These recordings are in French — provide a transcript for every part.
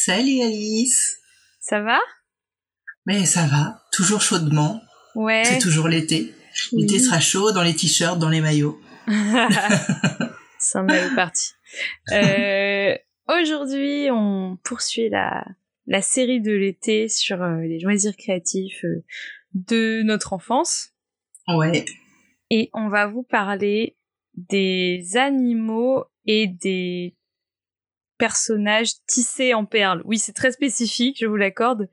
Salut Alice Ça va? Mais ça va, toujours chaudement. Ouais. C'est toujours l'été. L'été sera chaud dans les t-shirts, dans les maillots. C'est un mal parti. Euh, Aujourd'hui, on poursuit la, la série de l'été sur euh, les loisirs créatifs euh, de notre enfance. Ouais. Et on va vous parler des animaux et des personnages tissés en perles. Oui, c'est très spécifique, je vous l'accorde.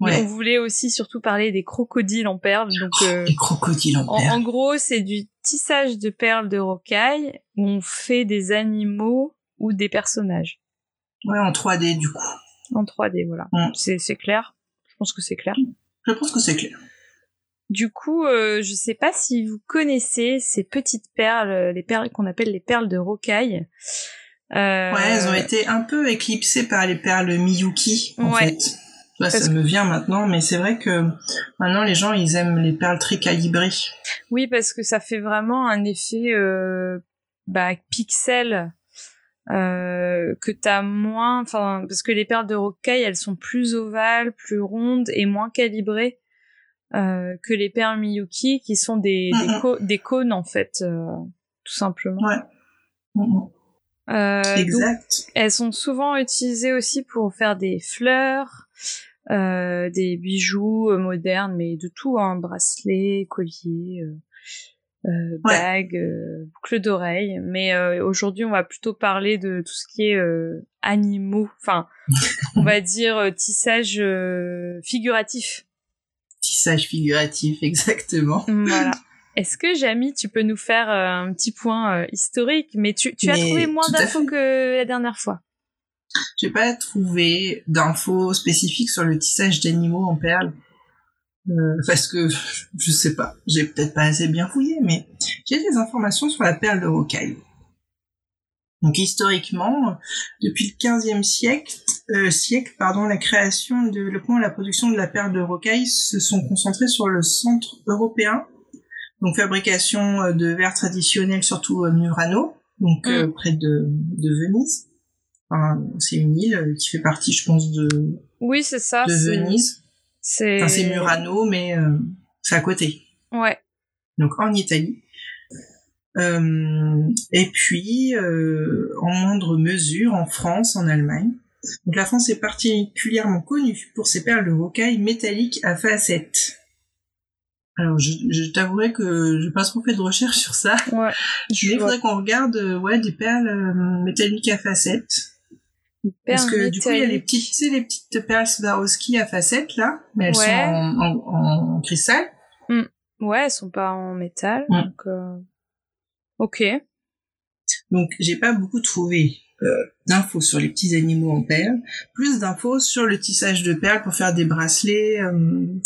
Mais Ouais. on voulait aussi surtout parler des crocodiles en perles. Donc, euh, Les crocodiles en en, perles. en gros, c'est du tissage de perles de rocaille où on fait des animaux ou des personnages Ouais, en 3D du coup. en 3D. Voilà, c'est c'est clair? Je pense que c'est clair. Je pense que c'est clair. Du coup, euh, je sais pas si vous connaissez ces petites perles, euh, les perles qu'on appelle les perles de rocaille. Euh, Ouais, elles ont été un peu éclipsées par les perles Miyuki, en Ouais. fait. Ça me vient maintenant, mais c'est vrai que maintenant les gens ils aiment les perles très calibrées. Oui, parce que ça fait vraiment un effet euh, bah, pixel euh, que t'as moins. Enfin, parce que les perles de rocaille, elles sont plus ovales, plus rondes et moins calibrées euh, que les perles Miyuki, qui sont des, cônes en fait, tout simplement. Ouais. Euh, donc, exact. elles sont souvent utilisées aussi pour faire des fleurs, euh, des bijoux euh, modernes, mais de tout, hein, bracelets, colliers, euh, euh, Ouais. bagues, euh, boucles d'oreilles. Mais euh, aujourd'hui, on va plutôt parler de tout ce qui est euh, animaux, enfin, on va dire tissage euh, figuratif. Tissage figuratif, exactement. Voilà. Est-ce que Jamie, tu peux nous faire euh, un petit point euh, historique? Mais tu, tu as trouvé moins d'infos que la dernière fois. J'ai pas trouvé d'infos spécifiques sur le tissage d'animaux en perles. Euh, parce que je sais pas, j'ai peut-être pas assez bien fouillé, mais j'ai des informations sur la perle de rocaille. Donc historiquement, depuis le 15e siècle, euh, siècle, pardon, la création, le développement et la production de la perle de rocaille se sont concentrés sur le centre européen. Donc fabrication euh, de verre traditionnel, surtout euh, Murano, donc euh, près de, de Venise. Enfin, c'est une île qui fait partie, je pense, de, Oui, c'est ça. de Venise. C'est Enfin, c'est Murano, mais c'est à côté. Ouais. Donc en Italie. Euh, et puis, euh, en moindre mesure, en France, en Allemagne. Donc la France est particulièrement connue pour ses perles de rocaille métalliques à facettes. Alors, je, je t'avouerai que j'ai pas trop fait de recherche sur ça. Ouais. Mais Je il vois faudrait qu'on regarde euh, ouais, des perles euh, métalliques à facettes. Parce que du coup, il y a les petites, tu sais, les petites perles Swarovski à facettes, là, mais elles Ouais. sont en, en, en cristal. Ouais, elles sont pas en métal. Mm. Donc, euh, ok. Donc, j'ai pas beaucoup trouvé d'infos sur les petits animaux en perles, plus d'infos sur le tissage de perles pour faire des bracelets, euh,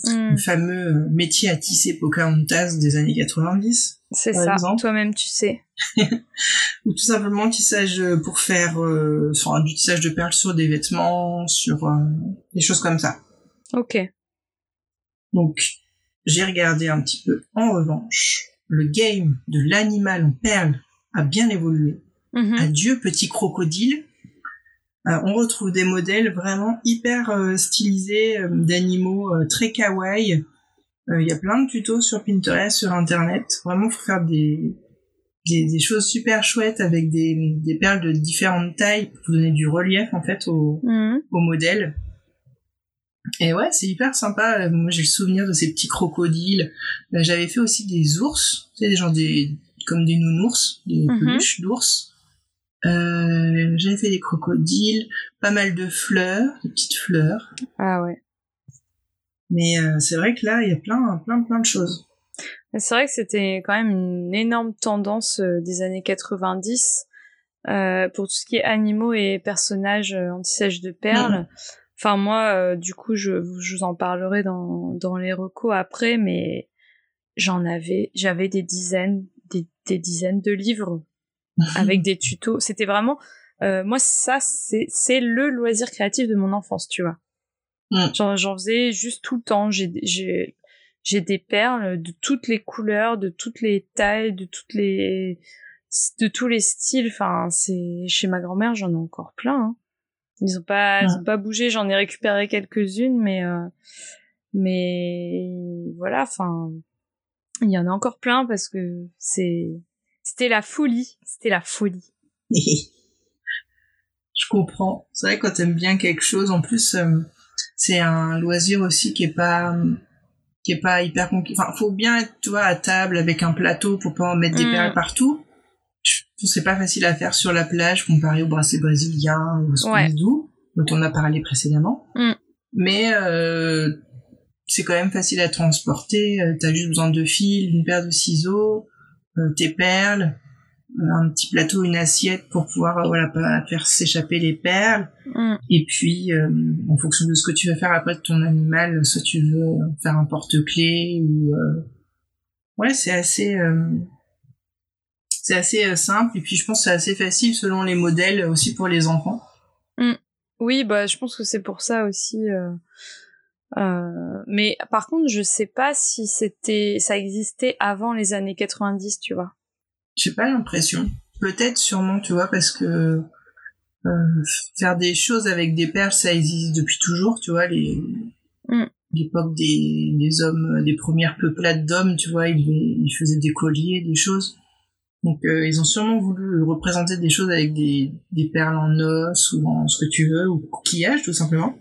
Mm, le fameux euh, métier à tisser Pocahontas des années 90, c'est ça. Toi-même, tu sais. ou tout simplement le tissage euh, pour faire euh, enfin, du tissage de perles sur des vêtements, sur euh, des choses comme ça. Ok. Donc, j'ai regardé un petit peu. En revanche, le game de l'animal en perles a bien évolué. Mhm. Adieu petit crocodile. Euh, on retrouve des modèles vraiment hyper euh, stylisés euh, d'animaux très kawaii. Il y a plein de tutos sur Pinterest, sur Internet. Vraiment, faut faire des, des, des choses super chouettes avec des, des perles de différentes tailles pour donner du relief en fait au, Mhm. au modèle. Et ouais, c'est hyper sympa. Moi, j'ai le souvenir de ces petits crocodiles. Euh, J'avais fait aussi des ours, tu sais, des gens des comme des nounours, des Mhm. peluches d'ours. Euh, J'avais fait des crocodiles, pas mal de fleurs, de petites fleurs. Ah ouais. Mais euh, c'est vrai que là, il y a plein, plein, plein de choses. C'est vrai que c'était quand même une énorme tendance euh, des années 90 Euh, pour tout ce qui est animaux et personnages euh, anti-sèche de perles. Enfin moi, du coup, je, je vous en parlerai dans, dans les recos après, mais j'en avais, j'avais des dizaines, des, des dizaines de livres avec des tutos. C'était vraiment, euh, moi ça c'est c'est le loisir créatif de mon enfance, tu vois. Mm. J'en faisais juste tout le temps. J'ai j'ai j'ai des perles de toutes les couleurs, de toutes les tailles, de toutes les de tous les styles. Enfin, c'est chez ma grand-mère, j'en ai encore plein. Hein. Ils ont pas, ils ont pas bougé. J'en ai récupéré quelques-unes, mais euh, mais voilà. Enfin, il y en a encore plein parce que c'est c'était la folie. C'était la folie. Je comprends. C'est vrai quand t'aimes bien quelque chose, en plus, euh, c'est un loisir aussi qui est pas qui est pas hyper compliqué. Enfin, faut bien être, tu vois, à table avec un plateau pour pas en mettre des mm. perles partout c'est pas facile à faire sur la plage comparé au bracelet brésilien ou au Scooby-Doo, dont on a parlé précédemment. Mm. Mais euh, c'est quand même facile à transporter. Euh, t'as juste besoin de fils, une paire de ciseaux, tes perles, un petit plateau, une assiette pour pouvoir voilà pas faire s'échapper les perles. Mm. Et puis, en fonction de ce que tu veux faire après de ton animal, soit tu veux faire un porte-clés ou ouais, c'est assez c'est assez euh, simple et puis je pense que c'est assez facile selon les modèles aussi pour les enfants. Mm. Oui, bah je pense que c'est pour ça aussi. Euh, euh, mais par contre, je sais pas si c'était, ça existait avant les années 90, tu vois. J'ai pas l'impression. Peut-être, sûrement, tu vois, parce que faire des choses avec des perles, ça existe depuis toujours, tu vois, les mm. l'époque des, des hommes, des premières peuplades d'hommes, tu vois, ils, ils faisaient des colliers, des choses. Donc euh, ils ont sûrement voulu représenter des choses avec des, des perles en os ou en ce que tu veux, ou coquillage tout simplement.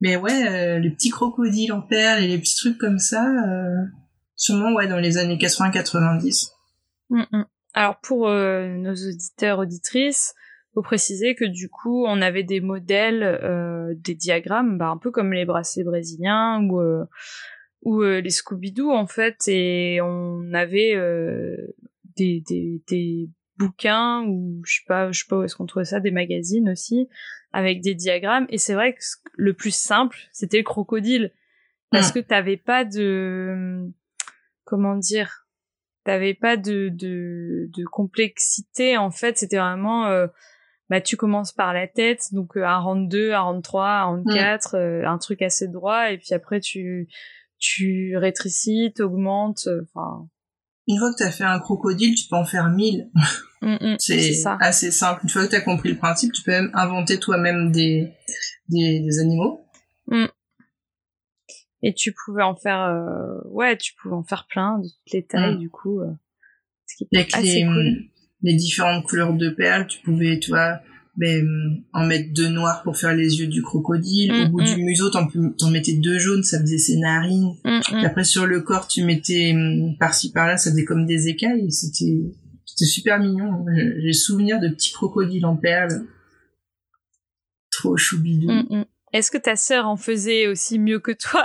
Mais ouais, euh, les petits crocodiles en perles et les petits trucs comme ça, euh, sûrement ouais dans les années 80-90. Mm, mm. Alors pour nos auditeurs auditrices, faut préciser que du coup on avait des modèles, des diagrammes, bah, un peu comme les bracelets brésiliens ou ou les Scooby-Doo en fait, et on avait des, des, des bouquins ou je sais pas je sais pas où est-ce qu'on trouvait ça des magazines aussi avec des diagrammes. Et c'est vrai que le plus simple c'était le crocodile. Parce que t'avais pas de comment dire t'avais pas de, de de complexité en fait. C'était vraiment euh, bah tu commences par la tête donc euh, un rang 2 un rang 3 un rang 4 euh, un truc assez droit. Et puis après tu tu rétrécis t'augmentes enfin une fois que tu as fait un crocodile, tu peux en faire mille. Mm, mm, c'est assez simple. Une fois que tu as compris le principe, tu peux même inventer toi-même des, des, animaux. Mm. Et tu pouvais en faire, euh, ouais, tu pouvais en faire plein de toutes les tailles, du coup. Euh, ce qui Avec assez les, cool. les différentes couleurs de perles, tu pouvais, tu vois, ben, en mettre deux noirs pour faire les yeux du crocodile. Au mm, bout du mm. museau, t'en, t'en mettais deux jaunes, ça faisait ses narines. Mm, après, sur le corps, tu mettais par-ci par-là, ça faisait comme des écailles. C'était, c'était super mignon. J'ai souvenir de petits crocodiles en perles. Trop choubidou. Est-ce que ta sœur en faisait aussi mieux que toi?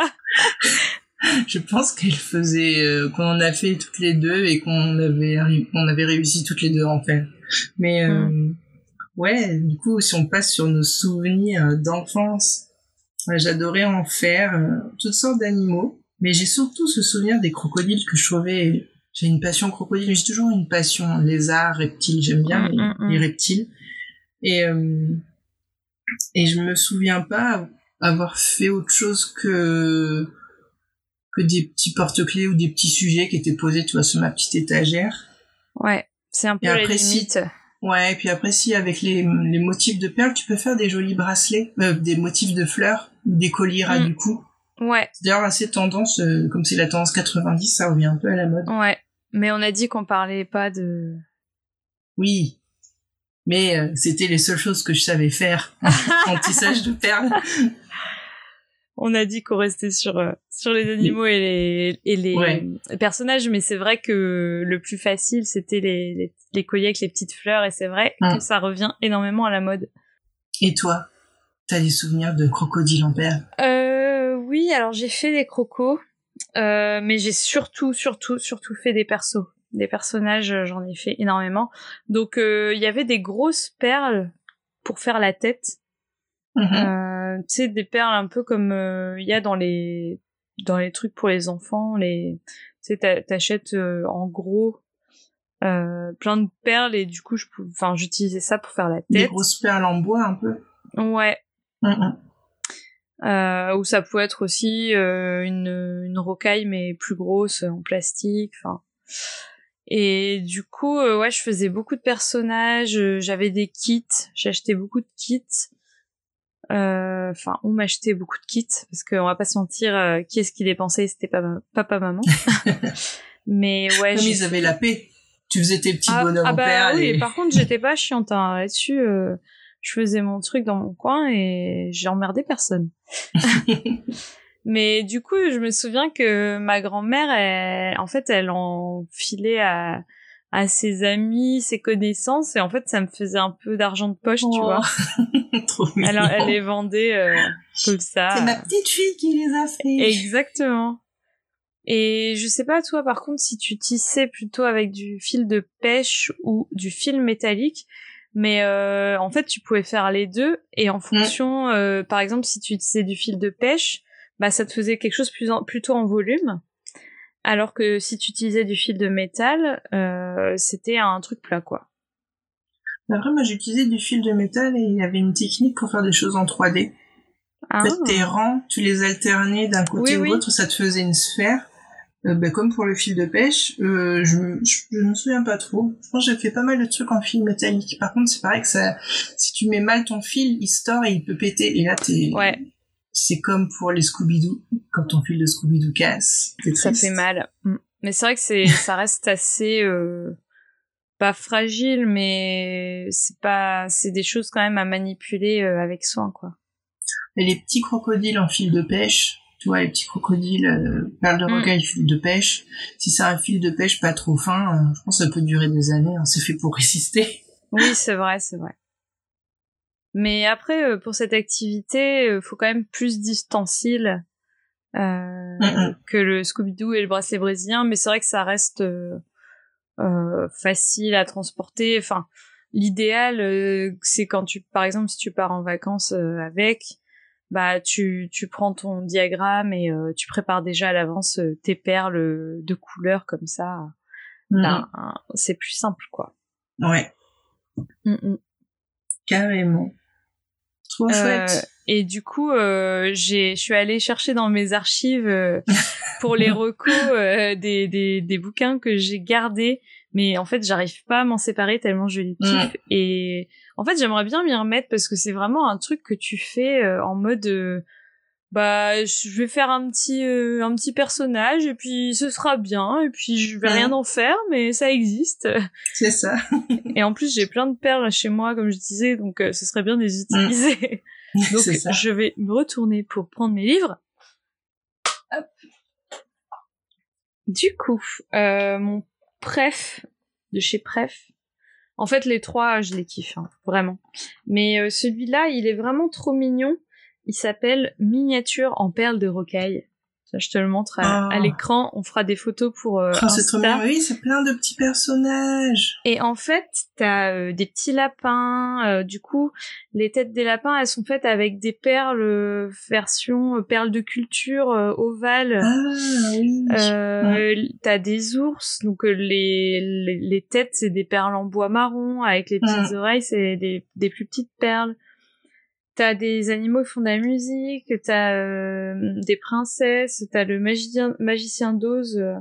Je pense qu'elle faisait euh, qu'on en a fait toutes les deux et qu'on avait on avait réussi toutes les deux en fait. Mais euh, ouais, du coup, si on passe sur nos souvenirs d'enfance, j'adorais en faire euh, toutes sortes d'animaux, mais j'ai surtout ce souvenir des crocodiles que je trouvais. J'ai une passion crocodile, j'ai toujours une passion lézard, reptile, j'aime bien mm, mm, les, mm. reptiles. Et euh, et je me souviens pas avoir fait autre chose que que des petits porte-clés ou des petits sujets qui étaient posés, tu vois, sur ma petite étagère. Ouais, c'est un peu la limite. Ouais, et puis après, si avec les, les motifs de perles, tu peux faire des jolis bracelets, euh, des motifs de fleurs, des colliers à mm. du cou. Ouais. C'est d'ailleurs assez tendance, euh, comme c'est la tendance 90, ça revient un peu à la mode. Ouais. Mais on a dit qu'on parlait pas de... Oui. Mais euh, c'était les seules choses que je savais faire en tissage de perles on a dit qu'on restait sur euh, sur les animaux et les et les personnages, mais c'est vrai que le plus facile c'était les, les, colliers avec les petites fleurs et c'est vrai que ça revient énormément à la mode. Et toi, t'as des souvenirs de crocodiles en perles euh, Oui, alors j'ai fait des crocos, euh, mais j'ai surtout surtout surtout fait des persos. des personnages, j'en ai fait énormément. Donc il y avait des grosses perles pour faire la tête. Mhm. Tu sais, des perles un peu comme il y a dans les dans les trucs pour les enfants, les tu sais, t'achètes en gros euh, plein de perles et du coup, je, enfin, j'utilisais ça pour faire la tête. Des grosses perles en bois un peu. Ouais. Mm euh, ou ça pouvait être aussi euh, une, une rocaille mais plus grosse en plastique. Enfin. Et du coup, euh, ouais, je faisais beaucoup de personnages. Euh, j'avais des kits. J'achetais beaucoup de kits. Enfin, on m'achetait beaucoup de kits parce qu'on va pas se mentir, qui est-ce qui dépensait C'était pas papa, maman. mais ouais. Comme ils avaient la paix tu faisais tes petits ah, bonhommes ah bah, oui, et... par contre, j'étais pas chiante hein. là-dessus. Euh, je faisais mon truc dans mon coin et j'ai emmerdé personne. Mais du coup, je me souviens que ma grand-mère, en fait, elle en filait à, à ses amis, ses connaissances, et en fait, ça me faisait un peu d'argent de poche, tu oh. vois. Trop elle, elle les vendait euh, comme ça. C'est ma petite fille qui les a fait. Exactement. Et je sais pas toi par contre si tu tissais plutôt avec du fil de pêche ou du fil métallique, mais euh, en fait tu pouvais faire les deux et en fonction, euh, par exemple si tu tissais du fil de pêche, bah ça te faisait quelque chose plus plutôt en volume, alors que si tu utilisais du fil de métal, euh, c'était un truc plat quoi. Après moi j'utilisais du fil de métal et il y avait une technique pour faire des choses en 3D. En fait, ah. tes rangs, tu les alternais d'un côté ou l'autre, ça te faisait une sphère. Euh, ben, comme pour le fil de pêche, euh, je, je, me souviens pas trop. Je pense que j'ai fait pas mal de trucs en fil métallique. Par contre, c'est pareil que ça, si tu mets mal ton fil, il store et il peut péter. Et là, t'es, ouais. C'est comme pour les Scooby-Doo. Quand ton fil de Scooby-Doo casse, ça fait mal. Mm. Mais c'est vrai que c'est, ça reste assez, euh, pas fragile, mais c'est pas, c'est des choses quand même à manipuler euh, avec soin, quoi. Et les petits crocodiles en fil de pêche, tu vois, les petits crocodiles, euh, perles de mm. rocaille, fil de pêche. Si c'est un fil de pêche pas trop fin, euh, je pense que ça peut durer des années. Hein, c'est fait pour résister. Oui, c'est vrai, c'est vrai. Mais après, euh, pour cette activité, il faut quand même plus d'ustensiles que le Scooby-Doo et le bracelet brésilien. Mais c'est vrai que ça reste facile à transporter. Enfin, l'idéal, c'est quand tu, par exemple, si tu pars en vacances avec, bah tu tu prends ton diagramme et euh, tu prépares déjà à l'avance euh, tes perles euh, de couleur comme ça. Ben, c'est plus simple quoi. Ouais. Mm, mm. Carrément. Trop chouette. Et du coup, j'ai, je suis allée chercher dans mes archives pour les recos des, des, des bouquins que j'ai gardés, mais en fait, j'arrive pas à m'en séparer tellement je les kiffe. Et en fait, j'aimerais bien m'y remettre parce que c'est vraiment un truc que tu fais euh, en mode euh, bah je vais faire un petit euh, un petit personnage et puis ce sera bien et puis je vais rien en faire mais ça existe. C'est ça. et en plus, j'ai plein de perles chez moi comme je disais donc ce serait bien de les utiliser. donc je vais me retourner pour prendre mes livres. Hop. Du coup, mon préf de chez Pref, en fait, les trois, je les kiffe, hein, vraiment. Mais euh, celui-là, il est vraiment trop mignon. Il s'appelle Miniature en perles de rocaille je te le montre à, ah. l'écran. On fera des photos pour euh, oh, C'est trop bien. Oui, c'est plein de petits personnages. Et en fait, t'as euh, des petits lapins. Euh, du coup, les têtes des lapins, elles sont faites avec des perles euh, version perles de culture ovales. Ah oui. T'as des ours. Donc les, les, têtes, c'est des perles en bois marron. Avec les petites oreilles, c'est des, des plus petites perles t'as des animaux qui font de la musique, t'as euh, des princesses, t'as le magicien, magicien d'Oz. Euh,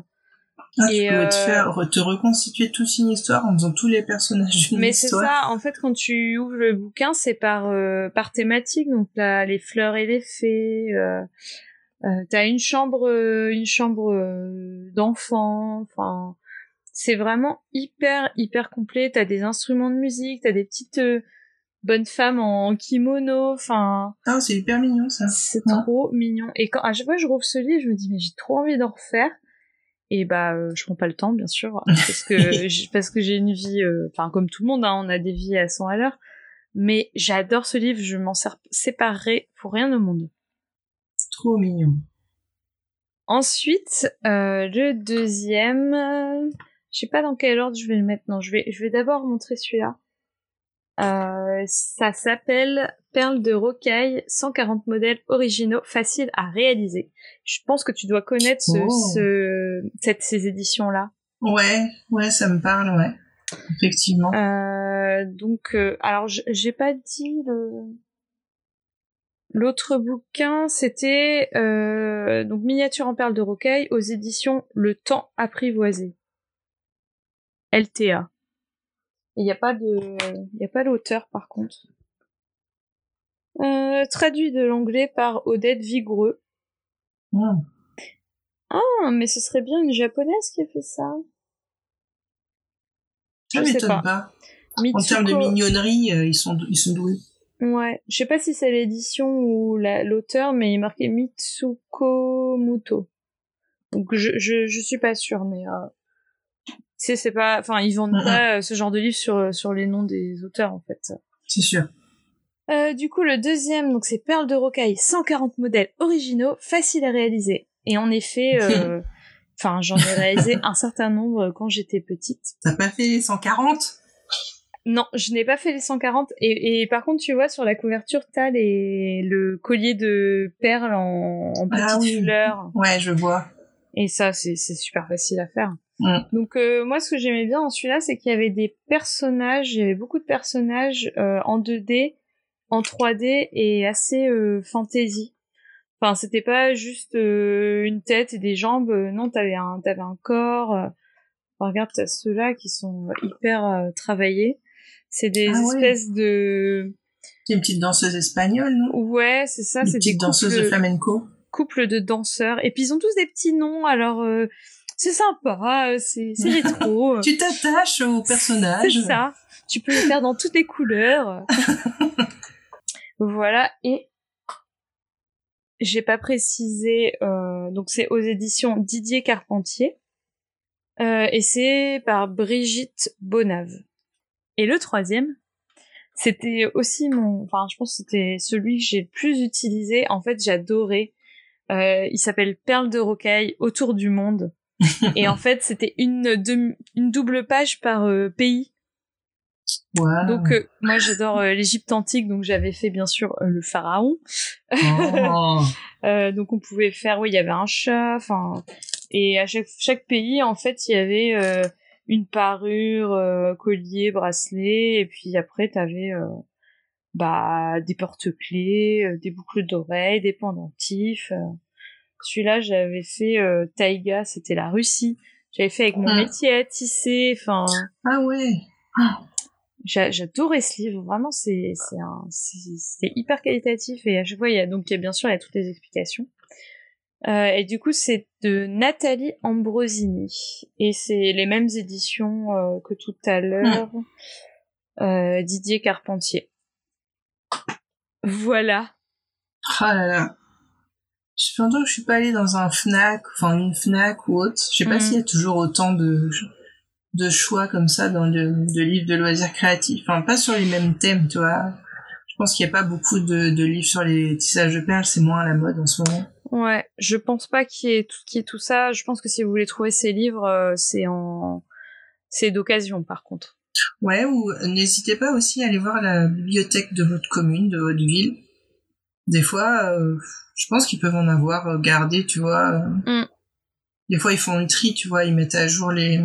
ah, et, tu peux te euh, faire te reconstituer toute une histoire en faisant tous les personnages d'une Mais c'est ça, en fait, quand tu ouvres le bouquin, c'est par par thématique. Donc t'as les fleurs et les fées. Euh, t'as une chambre, une chambre d'enfant. Enfin, c'est vraiment hyper hyper complet. T'as des instruments de musique, t'as des petites bonne femme en kimono, enfin. Ah, c'est hyper mignon ça. C'est trop mignon. Et quand à chaque fois que je rouvre ce livre, je me dis mais j'ai trop envie d'en refaire. Et bah euh, je prends pas le temps bien sûr parce que parce que j'ai une vie, euh, enfin comme tout le monde, hein, on a des vies à 100 à l'heure. Mais j'adore ce livre, je m'en séparerai pour rien au monde. Trop mignon. Ensuite, euh, le deuxième, Je sais pas dans quel ordre je vais le mettre. Non, je vais, je vais d'abord montrer celui-là. Euh, ça s'appelle Perles de rocaille, 140 modèles originaux faciles à réaliser. Je pense que tu dois connaître ce, Oh. ce- cette, ces éditions-là. Ouais, ouais, ça me parle, ouais. Effectivement. Euh, donc, euh, alors, j'ai pas dit le. L'autre bouquin, c'était donc miniature en perles de rocaille aux éditions Le Temps apprivoisé. LTA. Il n'y a pas de, il y a pas l'auteur par contre. Euh, traduit de l'anglais par Odette Vigoureux. Hmm. Ah, mais ce serait bien une japonaise qui a fait ça. Ça m'étonne pas. pas. En termes de Mitsuko- mignonnerie, euh, ils sont, ils sont doués. Ouais, je sais pas si c'est l'édition ou la- l'auteur, mais il est marqué Mitsuko Muto. Donc je, je, je suis pas sûre, mais euh, sais, c'est pas, enfin ils vendent pas euh, ce genre de livre sur sur les noms des auteurs en fait. C'est sûr. Euh, du coup le deuxième, donc c'est Perles de rocaille, 140 modèles originaux, faciles à réaliser. Et en effet, euh, enfin j'en ai réalisé un certain nombre quand j'étais petite. T'as pas fait les 140 Non, je n'ai pas fait les 140. Et, et par contre, tu vois, sur la couverture, t'as les, le collier de perles en, en petites Ah oui. fleurs. Ouais, je vois. Et ça, c'est super facile à faire. Mm. Donc, euh, moi, ce que j'aimais bien dans celui-là, c'est qu'il y avait des personnages, il y avait beaucoup de personnages euh, en 2D, en 3D et assez euh, fantasy. Enfin, c'était pas juste euh, une tête et des jambes. euh, Non, t'avais un, t'avais un corps. euh. Enfin, regarde, t'as ceux-là qui sont hyper euh, travaillés. C'est des Ah ouais. espèces de... C'est une petite danseuse espagnole, non? Ouais, c'est ça, Une c'est des petite danseuse de couples, flamenco. couples de danseurs. Et puis ils ont tous des petits noms, alors euh, c'est sympa, euh, c'est rétro. Tu t'attaches au personnage. c'est ça. Tu peux les faire dans toutes les couleurs. voilà, et j'ai pas précisé, euh, donc c'est aux éditions Didier Carpentier. Euh, et c'est par Brigitte Bonave. Et le troisième, c'était aussi mon, enfin, je pense que c'était celui que j'ai le plus utilisé. En fait, j'adorais. Euh, il s'appelle Perle de rocaille autour du monde. et en fait, c'était une, une double page par euh, pays. Wow. Donc, euh, moi, j'adore euh, l'Égypte antique, donc j'avais fait bien sûr euh, le pharaon. Oh. Euh, donc, on pouvait faire, oui, il y avait un chat, enfin, et à chaque, chaque pays, en fait, il y avait euh, une parure, euh, collier, bracelet, et puis après, t'avais euh, bah des porte-clés, euh, des boucles d'oreilles, des pendentifs. Celui-là, j'avais fait euh, Taïga, c'était la Russie. J'avais fait avec mon Mm. métier à tisser, enfin. Ah ouais. J'a- J'adorais ce livre, vraiment c'est c'est hyper qualitatif et à chaque fois il y a donc il y a bien sûr il y a toutes les explications. Euh, et du coup c'est de Nathalie Ambrosini et c'est les mêmes éditions euh, que tout à l'heure. Euh, Didier Carpentier. Voilà. Ah là là. Je fais longtemps que je suis pas allée dans un Fnac, enfin une Fnac ou autre. Je sais pas Mhm. s'il y a toujours autant de, de choix comme ça dans le, de livres de loisirs créatifs. Enfin, pas sur les mêmes thèmes, tu vois. Je pense qu'il n'y a pas beaucoup de, de livres sur les tissages de perles, c'est moins à la mode en ce moment. Ouais, je pense pas qu'il y ait tout qu'il y ait tout ça. Je pense que si vous voulez trouver ces livres, euh, c'est en c'est d'occasion par contre. Ouais, ou n'hésitez pas aussi à aller voir la bibliothèque de votre commune, de votre ville. Des fois, euh, je pense qu'ils peuvent en avoir euh, gardé, tu vois. euh. Mm. Des fois, ils font une tri, tu vois, ils mettent à jour les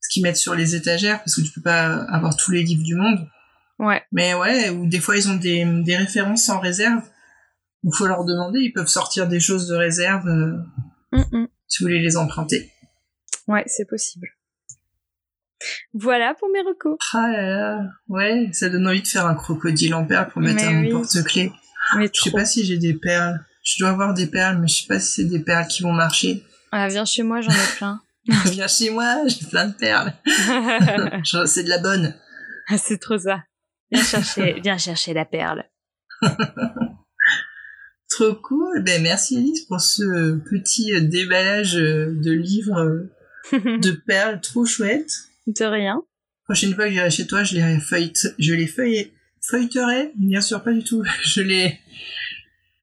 ce qu'ils mettent sur les étagères parce que tu peux pas avoir tous les livres du monde. Ouais. Mais ouais, ou des fois ils ont des, des références en réserve. Il faut leur demander, ils peuvent sortir des choses de réserve euh, Mm, mm. si vous voulez les emprunter. Ouais, c'est possible. Voilà pour mes recos. Ah là là, ouais, ça donne envie de faire un crocodile en perles pour mettre Mais à mon oui. porte-clés. Mais Je sais trop. pas si j'ai des perles. Je dois avoir des perles, mais je sais pas si c'est des perles qui vont marcher. Ah, viens chez moi, j'en ai plein. Viens chez moi, j'ai plein de perles. C'est de la bonne. Ah, c'est trop ça. Viens chercher, viens chercher la perle. Trop cool. Ben merci Alice pour ce petit euh, déballage euh, de livres euh, de perles trop chouette. De rien. Prochaine fois que j'irai chez toi, je les feuillete, je les feuille, feuilleterai. Bien sûr, pas du tout. Je les fe-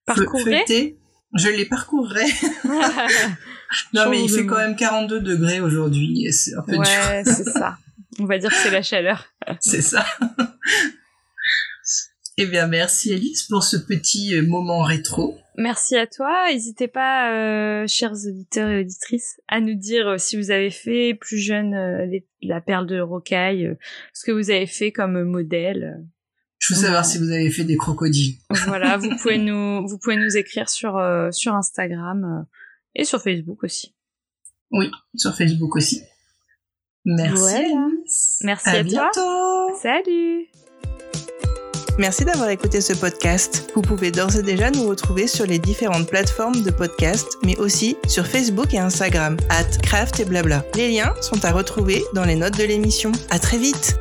Parcourez. feuilleter. Je les parcourrai. non, mais il fait quand même 42 degrés aujourd'hui. et C'est un peu dur. ouais, c'est ça. On va dire que c'est la chaleur. C'est ça. eh bien, merci Alice pour ce petit euh, moment rétro. Merci à toi. N'hésitez pas, euh, chers auditeurs et auditrices, à nous dire euh, si vous avez fait plus jeune euh, les- la perle de rocaille, ce que vous avez fait comme modèle. Je veux savoir si vous avez fait des crocodiles. Voilà, vous pouvez nous, vous pouvez nous écrire sur euh, sur Instagram euh, et sur Facebook aussi. Oui, sur Facebook aussi. Merci. Merci à, à toi. bientôt. Salut. Merci d'avoir écouté ce podcast. Vous pouvez d'ores et déjà nous retrouver sur les différentes plateformes de podcast, mais aussi sur Facebook et Instagram, at craft et blabla. Les liens sont à retrouver dans les notes de l'émission. À très vite!